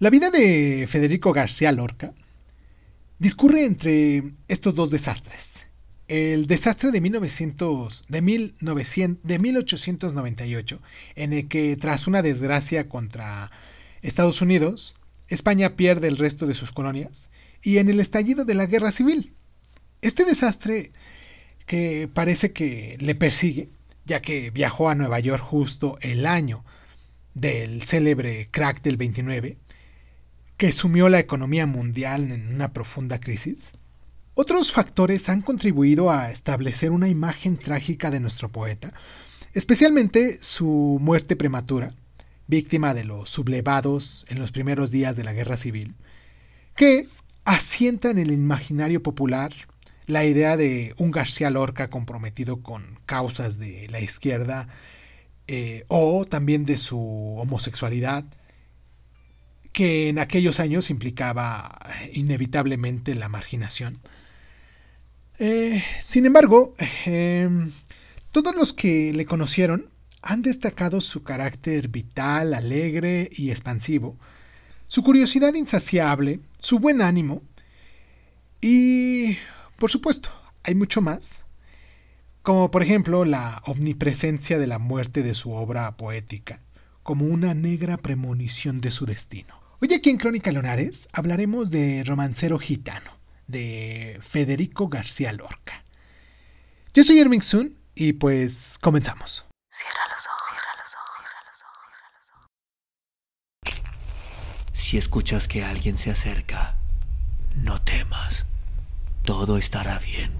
La vida de Federico García Lorca discurre entre estos dos desastres. El desastre de, 1900, de, 1900, de 1898, en el que tras una desgracia contra Estados Unidos, España pierde el resto de sus colonias, y en el estallido de la guerra civil. Este desastre que parece que le persigue, ya que viajó a Nueva York justo el año del célebre crack del 29, que sumió la economía mundial en una profunda crisis. Otros factores han contribuido a establecer una imagen trágica de nuestro poeta, especialmente su muerte prematura, víctima de los sublevados en los primeros días de la guerra civil, que asienta en el imaginario popular la idea de un García Lorca comprometido con causas de la izquierda eh, o también de su homosexualidad, que en aquellos años implicaba inevitablemente la marginación. Eh, sin embargo, em, todos los que le conocieron han destacado su carácter vital, alegre y expansivo, su curiosidad insaciable, su buen ánimo y, por supuesto, hay mucho más, como por ejemplo la omnipresencia de la muerte de su obra poética, como una negra premonición de su destino. Hoy aquí en Crónica Lonares hablaremos de Romancero Gitano, de Federico García Lorca. Yo soy Erming Sun y pues comenzamos. Cierra los ojos, cierra los ojos, cierra los ojos, cierra los ojos. Si escuchas que alguien se acerca, no temas. Todo estará bien.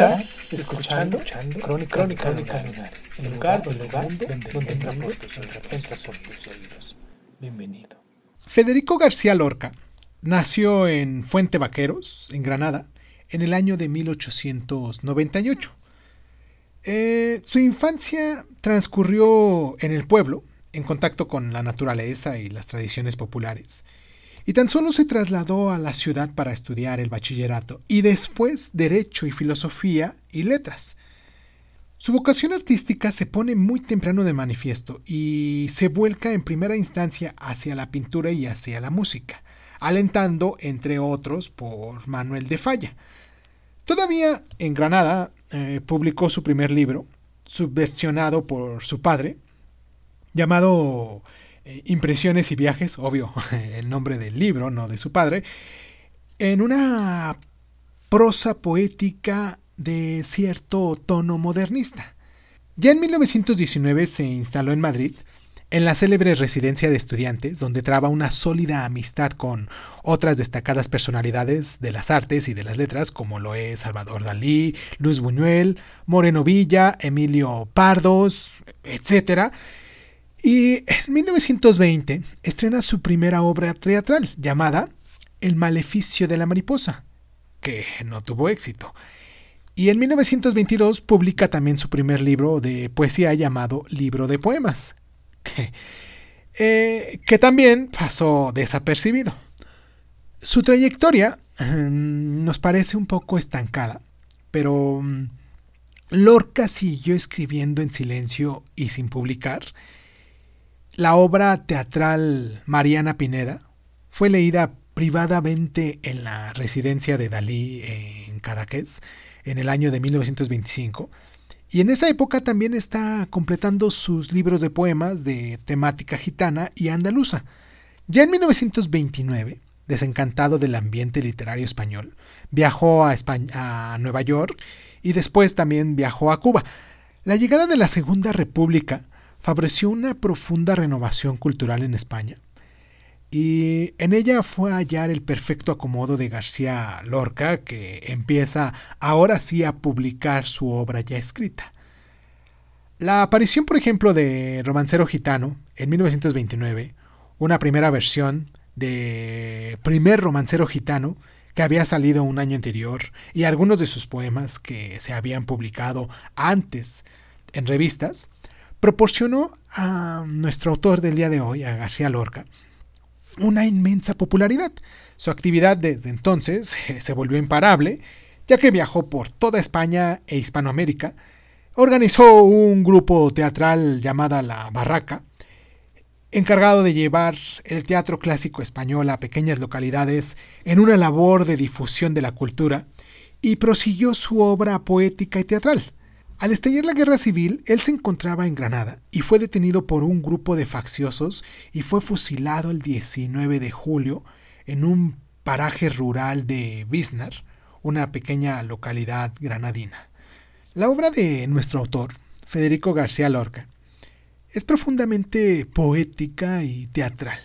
Estás escuchando, escuchando Crónica, Crónica, Crónica el lugar, el lugar donde, donde, donde entra por tus, entra por tus oídos. Bienvenido. Federico García Lorca nació en Fuente Vaqueros, en Granada, en el año de 1898. Eh, su infancia transcurrió en el pueblo, en contacto con la naturaleza y las tradiciones populares y tan solo se trasladó a la ciudad para estudiar el bachillerato y después derecho y filosofía y letras. Su vocación artística se pone muy temprano de manifiesto y se vuelca en primera instancia hacia la pintura y hacia la música, alentando, entre otros, por Manuel de Falla. Todavía en Granada eh, publicó su primer libro, subversionado por su padre, llamado eh, impresiones y viajes, obvio, el nombre del libro, no de su padre, en una prosa poética de cierto tono modernista. Ya en 1919 se instaló en Madrid, en la célebre residencia de estudiantes, donde traba una sólida amistad con otras destacadas personalidades de las artes y de las letras, como lo es Salvador Dalí, Luis Buñuel, Moreno Villa, Emilio Pardos, etc., y en 1920 estrena su primera obra teatral llamada El maleficio de la mariposa, que no tuvo éxito. Y en 1922 publica también su primer libro de poesía llamado Libro de Poemas, que, eh, que también pasó desapercibido. Su trayectoria mm, nos parece un poco estancada, pero mm, Lorca siguió escribiendo en silencio y sin publicar la obra teatral Mariana Pineda fue leída privadamente en la residencia de Dalí en Cadaqués en el año de 1925 y en esa época también está completando sus libros de poemas de temática gitana y andaluza. Ya en 1929, desencantado del ambiente literario español, viajó a, a Nueva York y después también viajó a Cuba. La llegada de la Segunda República favoreció una profunda renovación cultural en España, y en ella fue hallar el perfecto acomodo de García Lorca, que empieza ahora sí a publicar su obra ya escrita. La aparición, por ejemplo, de Romancero Gitano en 1929, una primera versión de Primer Romancero Gitano, que había salido un año anterior y algunos de sus poemas que se habían publicado antes en revistas, proporcionó a nuestro autor del día de hoy, a García Lorca, una inmensa popularidad. Su actividad desde entonces se volvió imparable, ya que viajó por toda España e Hispanoamérica, organizó un grupo teatral llamado La Barraca, encargado de llevar el teatro clásico español a pequeñas localidades en una labor de difusión de la cultura, y prosiguió su obra poética y teatral. Al estallar la guerra civil, él se encontraba en Granada y fue detenido por un grupo de facciosos y fue fusilado el 19 de julio en un paraje rural de Biznar, una pequeña localidad granadina. La obra de nuestro autor, Federico García Lorca, es profundamente poética y teatral.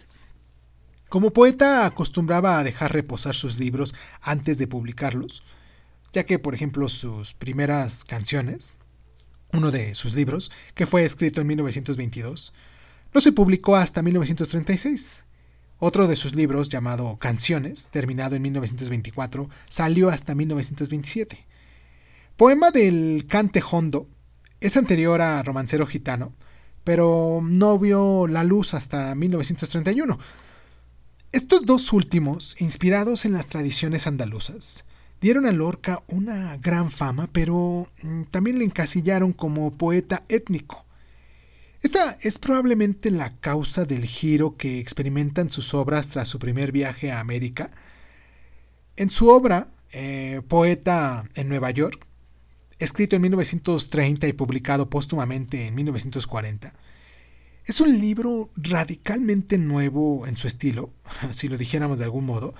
Como poeta acostumbraba a dejar reposar sus libros antes de publicarlos, ya que, por ejemplo, sus primeras canciones, uno de sus libros, que fue escrito en 1922, no se publicó hasta 1936. Otro de sus libros, llamado Canciones, terminado en 1924, salió hasta 1927. Poema del Cante Hondo es anterior a Romancero Gitano, pero no vio la luz hasta 1931. Estos dos últimos, inspirados en las tradiciones andaluzas, dieron a Lorca una gran fama, pero mm, también le encasillaron como poeta étnico. Esa es probablemente la causa del giro que experimentan sus obras tras su primer viaje a América. En su obra, eh, Poeta en Nueva York, escrito en 1930 y publicado póstumamente en 1940. Es un libro radicalmente nuevo en su estilo, si lo dijéramos de algún modo,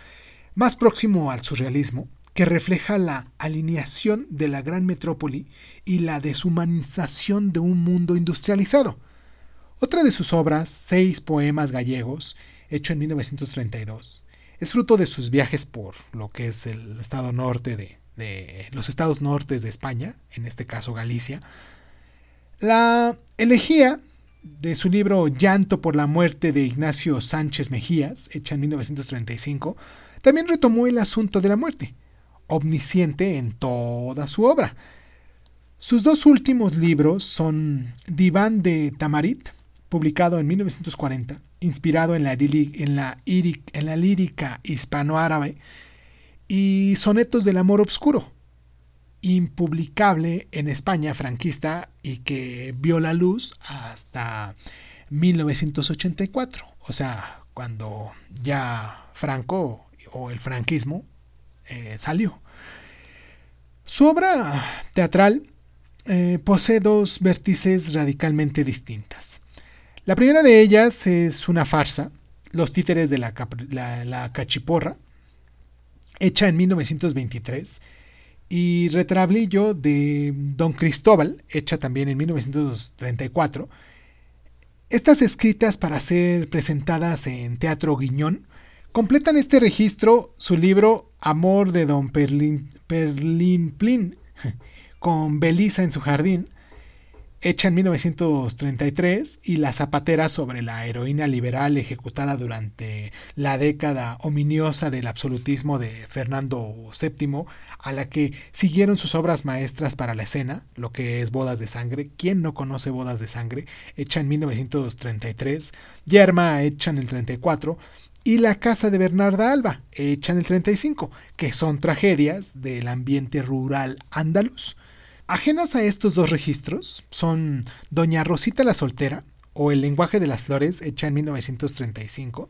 más próximo al surrealismo, que refleja la alineación de la gran metrópoli y la deshumanización de un mundo industrializado. Otra de sus obras, Seis Poemas Gallegos, hecho en 1932, es fruto de sus viajes por lo que es el estado norte de, los estados nortes de España, en este caso Galicia. La elegía de su libro Llanto por la muerte de Ignacio Sánchez Mejías, hecha en 1935, también retomó el asunto de la muerte, omnisciente en toda su obra. Sus dos últimos libros son Diván de Tamarit, publicado en 1940, inspirado en la, lírica hispanoárabe, y Sonetos del Amor Obscuro, impublicable en España franquista y que vio la luz hasta 1984, o sea, cuando ya Franco o el franquismo eh, salió. Su obra teatral eh, posee dos vértices radicalmente distintas. La primera de ellas es una farsa, Los títeres de la, la cachiporra, hecha en 1923, y Retrablillo de Don Cristóbal, hecha también en 1934. Estas escritas para ser presentadas en Teatro Guiñón completan este registro su libro Amor de Don Perlin, Plin, con Belisa en su jardín, hecha en 1933, y La Zapatera sobre la heroína liberal ejecutada durante la década ominiosa del absolutismo de Fernando VII, a la que siguieron sus obras maestras para la escena, lo que es Bodas de Sangre, ¿quién no conoce Bodas de Sangre? hecha en 1933, Yerma, hecha en el 34, y La Casa de Bernarda Alba, hecha en el 35, que son tragedias del ambiente rural andaluz. Ajenas a estos dos registros son Doña Rosita la Soltera o El lenguaje de las flores, hecha en 1935,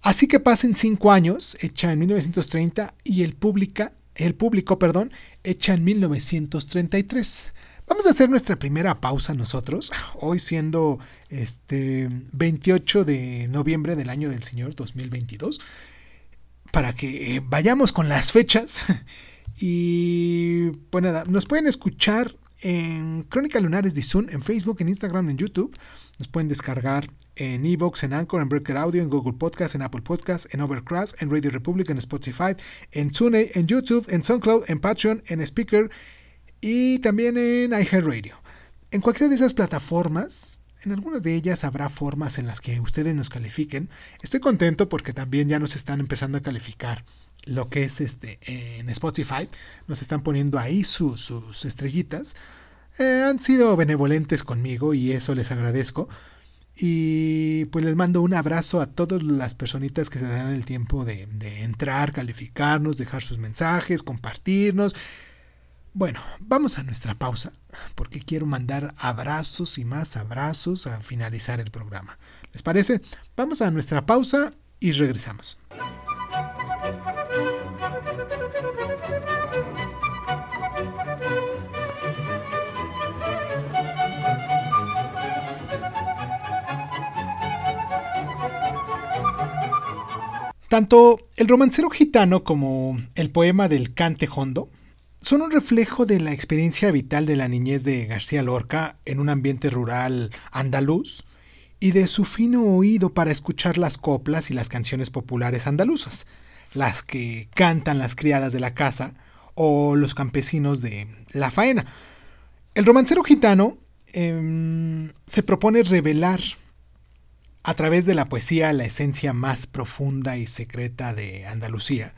Así que pasen cinco años, hecha en 1930, y el, pública, el público, perdón, hecha en 1933. Vamos a hacer nuestra primera pausa nosotros, hoy siendo este 28 de noviembre del año del Señor 2022, para que vayamos con las fechas y pues nada, nos pueden escuchar en Crónica Lunares de Zoom, en Facebook, en Instagram, en YouTube. Nos pueden descargar en Evox, en Anchor, en Breaker Audio, en Google Podcast, en Apple Podcast, en Overcast, en Radio Republic, en Spotify, en TuneIn, en YouTube, en SoundCloud, en Patreon, en Speaker y también en iHeartRadio. En cualquiera de esas plataformas en algunas de ellas habrá formas en las que ustedes nos califiquen. Estoy contento porque también ya nos están empezando a calificar lo que es este en Spotify. Nos están poniendo ahí sus estrellitas. Eh, han sido benevolentes conmigo y eso les agradezco. Y pues les mando un abrazo a todas las personitas que se dan el tiempo de, de entrar, calificarnos, dejar sus mensajes, compartirnos. Bueno, vamos a nuestra pausa, porque quiero mandar abrazos y más abrazos a finalizar el programa. ¿Les parece? Vamos a nuestra pausa y regresamos. Tanto el romancero gitano como el poema del Cante Hondo son un reflejo de la experiencia vital de la niñez de García Lorca en un ambiente rural andaluz y de su fino oído para escuchar las coplas y las canciones populares andaluzas, las que cantan las criadas de la casa o los campesinos de la faena. El romancero gitano em, se propone revelar a través de la poesía la esencia más profunda y secreta de Andalucía,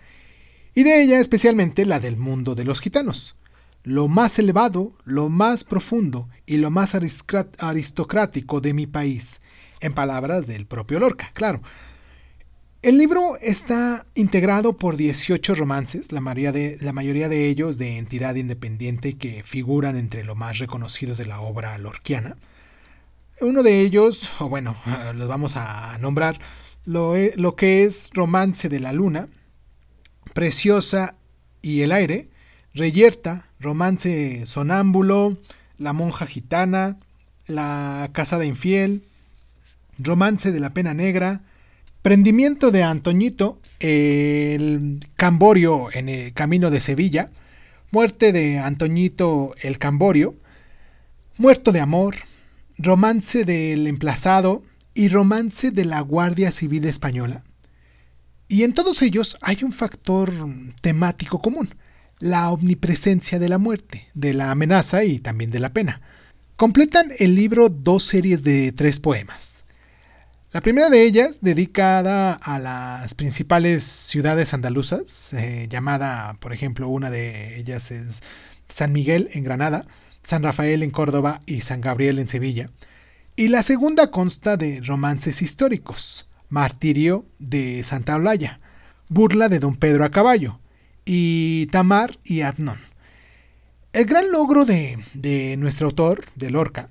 y de ella especialmente la del mundo de los gitanos, lo más elevado, lo más profundo y lo más aristocrático de mi país, en palabras del propio Lorca, claro. El libro está integrado por 18 romances, la mayoría, de, la mayoría de ellos de entidad independiente que figuran entre lo más reconocido de la obra lorquiana. Uno de ellos, o bueno, los vamos a nombrar, lo, lo que es Romance de la Luna, Preciosa y el Aire, Reyerta, Romance Sonámbulo, La Monja Gitana, La Casada Infiel, Romance de la Pena Negra, Prendimiento de Antoñito, El Camborio en el Camino de Sevilla, Muerte de Antoñito el Camborio, Muerto de Amor, Romance del emplazado y Romance de la Guardia Civil Española. Y en todos ellos hay un factor temático común, la omnipresencia de la muerte, de la amenaza y también de la pena. Completan el libro dos series de tres poemas. La primera de ellas, dedicada a las principales ciudades andaluzas, eh, llamada, por ejemplo, una de ellas es San Miguel en Granada, San Rafael en Córdoba y San Gabriel en Sevilla. Y la segunda consta de romances históricos, Martirio de Santa Olaya, Burla de Don Pedro a caballo y Tamar y Adnón. El gran logro de, de nuestro autor, de Lorca,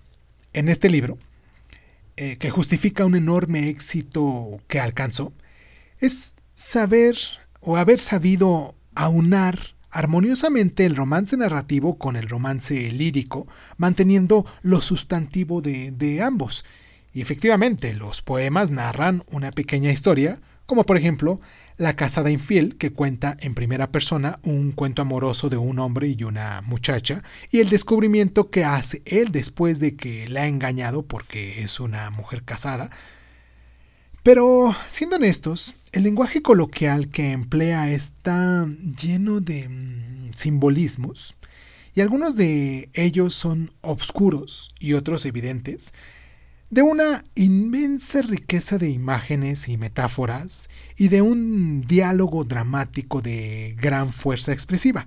en este libro, eh, que justifica un enorme éxito que alcanzó, es saber o haber sabido aunar armoniosamente el romance narrativo con el romance lírico, manteniendo lo sustantivo de, ambos. Y efectivamente, los poemas narran una pequeña historia, como por ejemplo La casada infiel, que cuenta en primera persona un cuento amoroso de un hombre y una muchacha, y el descubrimiento que hace él después de que la ha engañado porque es una mujer casada, pero, siendo honestos, el lenguaje coloquial que emplea está lleno de mm, simbolismos, y algunos de ellos son obscuros y otros evidentes, de una inmensa riqueza de imágenes y metáforas y de un diálogo dramático de gran fuerza expresiva.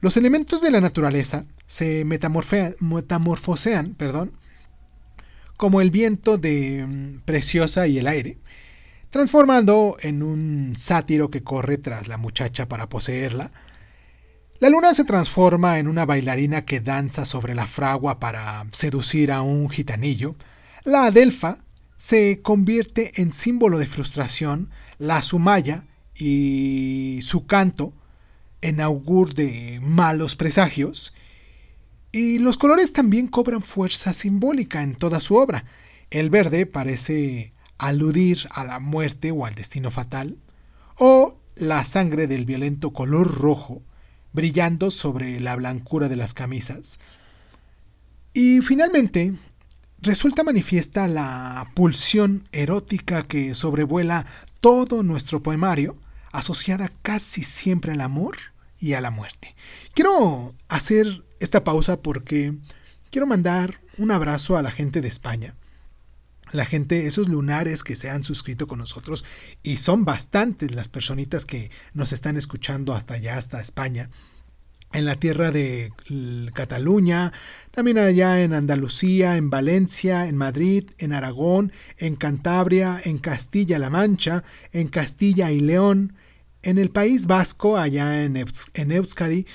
Los elementos de la naturaleza se metamorfosean perdón, como el viento de mm, Preciosa y el aire, transformando en un sátiro que corre tras la muchacha para poseerla. La luna se transforma en una bailarina que danza sobre la fragua para seducir a un gitanillo. La adelfa se convierte en símbolo de frustración, la sumaya y su canto en augur de malos presagios, y los colores también cobran fuerza simbólica en toda su obra. El verde parece aludir a la muerte o al destino fatal, o la sangre del violento color rojo brillando sobre la blancura de las camisas. Y finalmente, resulta manifiesta la pulsión erótica que sobrevuela todo nuestro poemario, asociada casi siempre al amor y a la muerte. Quiero hacer esta pausa porque quiero mandar un abrazo a la gente de España, la gente, esos lunares que se han suscrito con nosotros, y son bastantes las personitas que nos están escuchando hasta allá, hasta España, en la tierra de Cataluña, también allá en Andalucía, en Valencia, en Madrid, en Aragón, en Cantabria, en Castilla-La Mancha, en Castilla y León, en el País Vasco, allá en, Euskadi,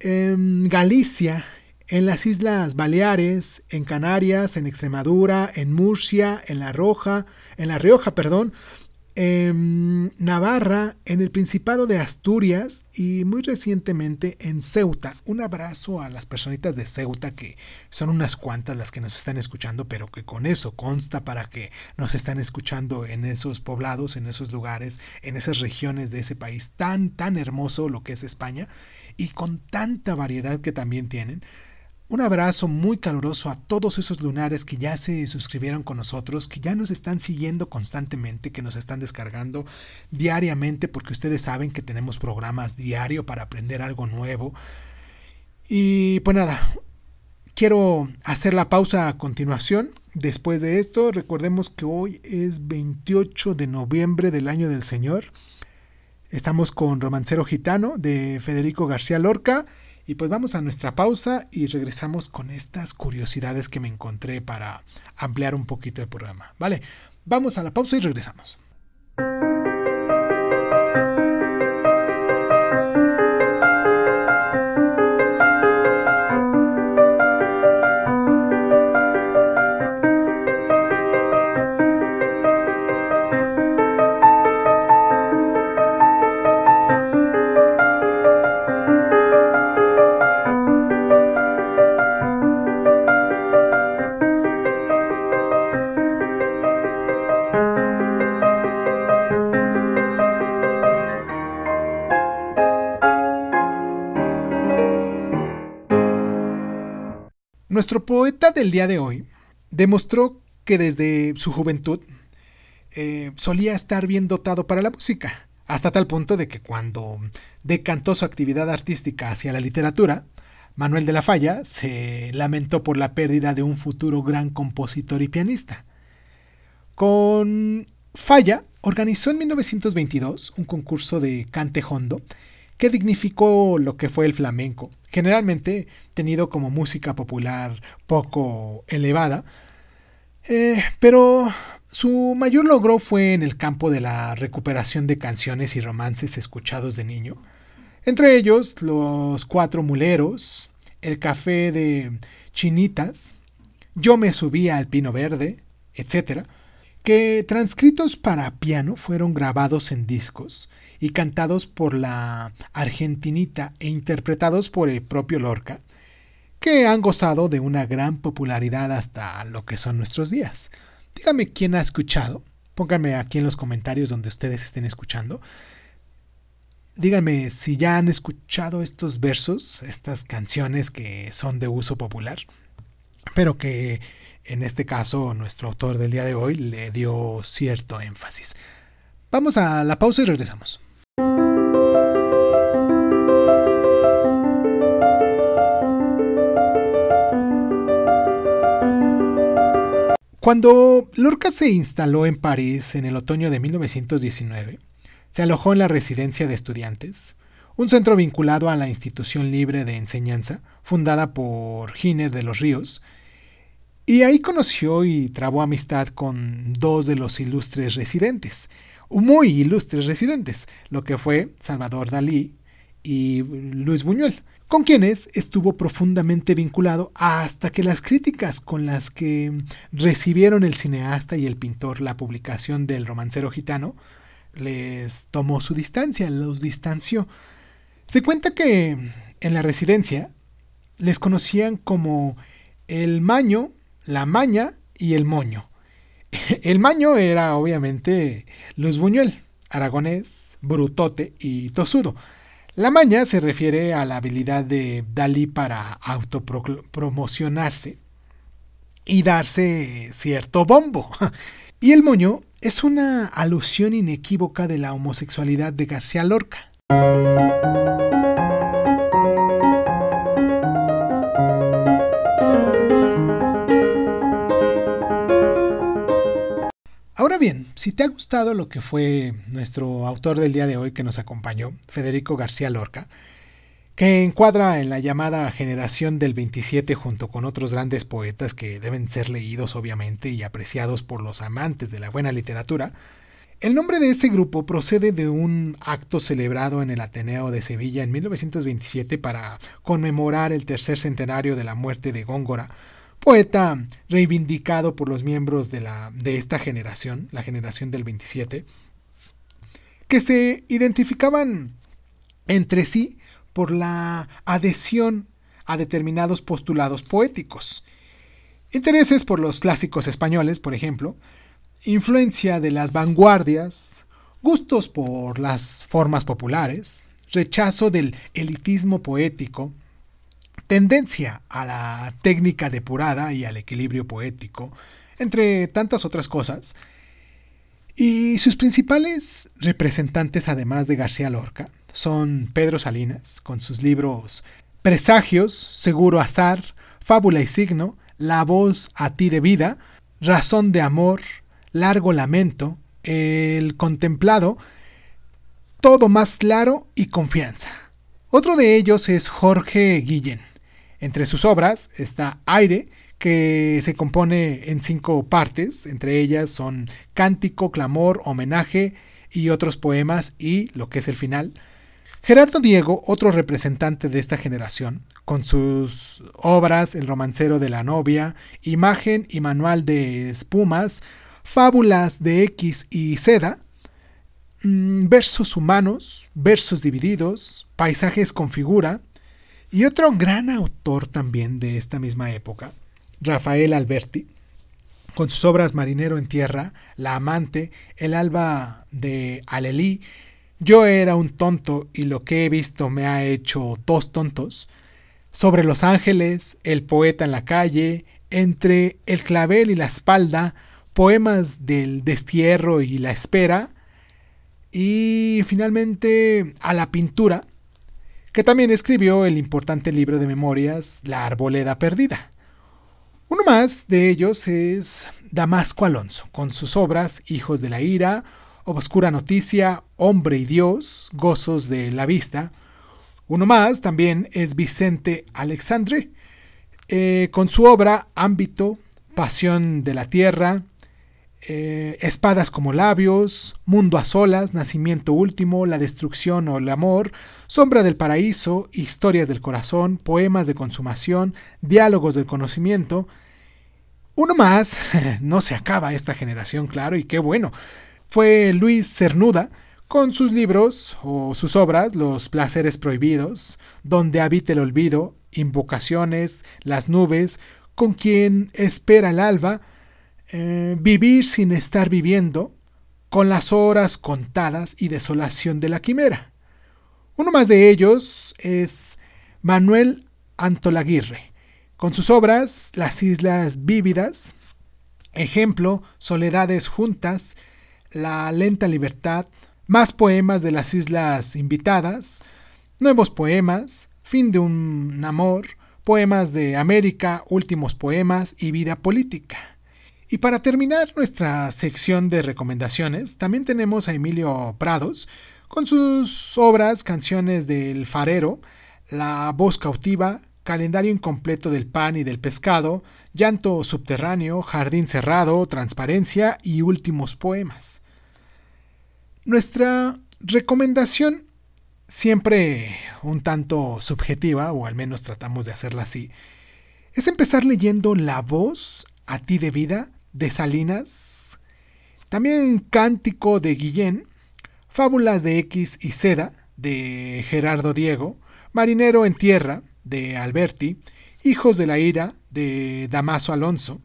en Galicia, en las Islas Baleares, en Canarias, en Extremadura, en Murcia, en La Roja, en La Rioja, perdón, en Navarra, en el Principado de Asturias y muy recientemente en Ceuta. Un abrazo a las personitas de Ceuta que son unas cuantas las que nos están escuchando, pero que con eso consta para que nos están escuchando en esos poblados, en esos lugares, en esas regiones de ese país tan tan hermoso lo que es España y con tanta variedad que también tienen. Un abrazo muy caluroso a todos esos lunares que ya se suscribieron con nosotros, que ya nos están siguiendo constantemente, que nos están descargando diariamente, porque ustedes saben que tenemos programas diario para aprender algo nuevo. Y pues nada, quiero hacer la pausa a continuación. Después de esto, recordemos que hoy es 28 de noviembre del año del Señor. Estamos con Romancero Gitano de Federico García Lorca y pues vamos a nuestra pausa y regresamos con estas curiosidades que me encontré para ampliar un poquito el programa. Vale, vamos a la pausa y regresamos. Nuestro poeta del día de hoy demostró que desde su juventud eh, solía estar bien dotado para la música, hasta tal punto de que cuando decantó su actividad artística hacia la literatura, Manuel de la Falla se lamentó por la pérdida de un futuro gran compositor y pianista. Con Falla organizó en 1922 un concurso de cante hondo que dignificó lo que fue el flamenco, generalmente tenido como música popular poco elevada, eh, pero su mayor logro fue en el campo de la recuperación de canciones y romances escuchados de niño, entre ellos Los Cuatro Muleros, El Café de Chinitas, Yo me subía al Pino Verde, etc., que transcritos para piano fueron grabados en discos y cantados por la argentinita e interpretados por el propio Lorca, que han gozado de una gran popularidad hasta lo que son nuestros días. Dígame quién ha escuchado, pónganme aquí en los comentarios donde ustedes estén escuchando. Díganme si ya han escuchado estos versos, estas canciones que son de uso popular, pero que en este caso nuestro autor del día de hoy le dio cierto énfasis. Vamos a la pausa y regresamos. Cuando Lorca se instaló en París en el otoño de 1919, se alojó en la residencia de estudiantes, un centro vinculado a la institución libre de enseñanza fundada por Giner de los Ríos, y ahí conoció y trabó amistad con dos de los ilustres residentes, muy ilustres residentes, lo que fue Salvador Dalí y Luis Buñuel con quienes estuvo profundamente vinculado hasta que las críticas con las que recibieron el cineasta y el pintor la publicación del romancero gitano les tomó su distancia, los distanció. Se cuenta que en la residencia les conocían como el maño, la maña y el moño. El maño era obviamente Luis Buñuel, aragonés, brutote y tosudo. La maña se refiere a la habilidad de Dalí para autopromocionarse y darse cierto bombo. Y el moño es una alusión inequívoca de la homosexualidad de García Lorca. Si te ha gustado lo que fue nuestro autor del día de hoy que nos acompañó, Federico García Lorca, que encuadra en la llamada generación del 27 junto con otros grandes poetas que deben ser leídos obviamente y apreciados por los amantes de la buena literatura, el nombre de ese grupo procede de un acto celebrado en el Ateneo de Sevilla en 1927 para conmemorar el tercer centenario de la muerte de Góngora, poeta reivindicado por los miembros de, la, de esta generación, la generación del 27, que se identificaban entre sí por la adhesión a determinados postulados poéticos. Intereses por los clásicos españoles, por ejemplo, influencia de las vanguardias, gustos por las formas populares, rechazo del elitismo poético, tendencia a la técnica depurada y al equilibrio poético, entre tantas otras cosas. Y sus principales representantes, además de García Lorca, son Pedro Salinas, con sus libros Presagios, Seguro Azar, Fábula y Signo, La voz a ti de vida, Razón de Amor, Largo Lamento, El Contemplado, Todo más claro y Confianza. Otro de ellos es Jorge Guillén. Entre sus obras está Aire, que se compone en cinco partes, entre ellas son Cántico, Clamor, Homenaje y otros poemas y, lo que es el final, Gerardo Diego, otro representante de esta generación, con sus obras El romancero de la novia, Imagen y manual de espumas, Fábulas de X y Seda, mm, Versos humanos, Versos divididos, Paisajes con figura, y otro gran autor también de esta misma época, Rafael Alberti, con sus obras Marinero en Tierra, La Amante, El Alba de Alelí yo era un tonto y lo que he visto me ha hecho dos tontos. Sobre los ángeles, el poeta en la calle, entre el clavel y la espalda, poemas del destierro y la espera, y finalmente a la pintura, que también escribió el importante libro de memorias La Arboleda Perdida. Uno más de ellos es Damasco Alonso, con sus obras Hijos de la Ira, Obscura Noticia, Hombre y Dios, Gozos de la Vista. Uno más también es Vicente Alexandre, eh, con su obra Ámbito, Pasión de la Tierra, eh, Espadas como labios, Mundo a solas, Nacimiento último, La destrucción o el amor, Sombra del paraíso, Historias del corazón, Poemas de consumación, Diálogos del conocimiento. Uno más, no se acaba esta generación, claro, y qué bueno fue Luis Cernuda con sus libros o sus obras Los placeres prohibidos, Donde habita el olvido, Invocaciones, Las nubes, Con quien espera el alba, eh, Vivir sin estar viviendo, Con las horas contadas y Desolación de la quimera. Uno más de ellos es Manuel Antolaguirre, con sus obras Las Islas Vívidas, Ejemplo, Soledades Juntas, la lenta libertad, más poemas de las islas invitadas, nuevos poemas, fin de un amor, poemas de América, últimos poemas y vida política. Y para terminar nuestra sección de recomendaciones, también tenemos a Emilio Prados con sus obras Canciones del Farero, La voz cautiva, Calendario incompleto del pan y del pescado, Llanto subterráneo, Jardín cerrado, Transparencia y últimos poemas. Nuestra recomendación, siempre un tanto subjetiva, o al menos tratamos de hacerla así, es empezar leyendo La voz a ti de vida de Salinas, también Cántico de Guillén, Fábulas de X y Seda de Gerardo Diego, Marinero en Tierra de Alberti, Hijos de la Ira de Damaso Alonso,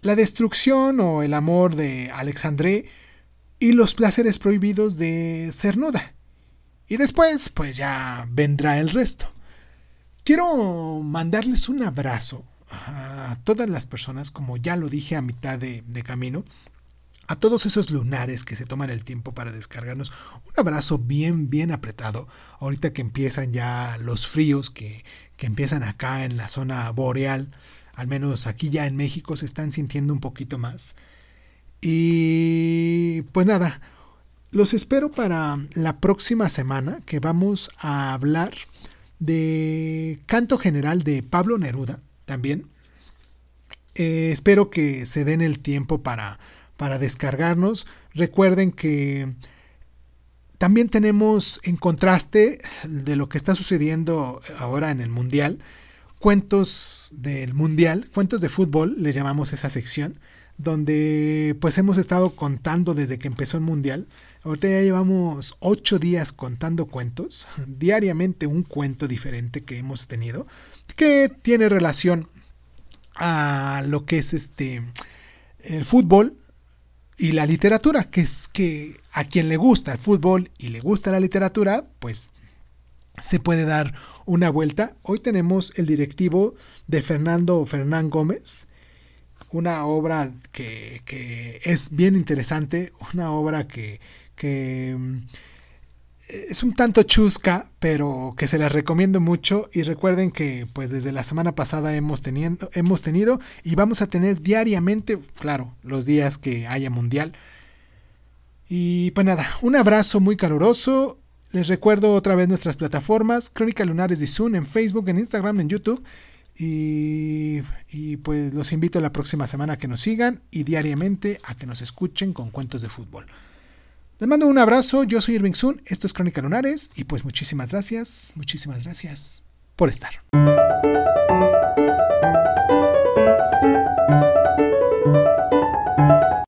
La Destrucción o el Amor de Alexandré y Los Placeres Prohibidos de Cernuda. Y después, pues ya vendrá el resto. Quiero mandarles un abrazo a todas las personas, como ya lo dije a mitad de, camino, a todos esos lunares que se toman el tiempo para descargarnos. Un abrazo bien, bien apretado. Ahorita que empiezan ya los fríos que, que empiezan acá en la zona boreal, al menos aquí ya en México se están sintiendo un poquito más. Y pues nada, los espero para la próxima semana que vamos a hablar de canto general de Pablo Neruda también. Eh, espero que se den el tiempo para, para descargarnos. Recuerden que también tenemos en contraste de lo que está sucediendo ahora en el Mundial, cuentos del Mundial, cuentos de fútbol, le llamamos esa sección, donde pues hemos estado contando desde que empezó el Mundial. Ahorita ya llevamos ocho días contando cuentos, diariamente un cuento diferente que hemos tenido, que tiene relación a lo que es este el fútbol y la literatura, que es que a quien le gusta el fútbol y le gusta la literatura, pues se puede dar una vuelta. Hoy tenemos el directivo de Fernando Fernán Gómez, una obra que, que es bien interesante, una obra que, que es un tanto chusca, pero que se las recomiendo mucho y recuerden que pues desde la semana pasada hemos, teniendo, hemos tenido y vamos a tener diariamente, claro, los días que haya mundial. Y pues nada, un abrazo muy caluroso. Les recuerdo otra vez nuestras plataformas, Crónica Lunares de Zoom en Facebook, en Instagram, en YouTube. Y, y, pues los invito la próxima semana a que nos sigan y diariamente a que nos escuchen con cuentos de fútbol. Les mando un abrazo, yo soy Irving Sun, esto es Crónica Lunares y pues muchísimas gracias, muchísimas gracias por estar.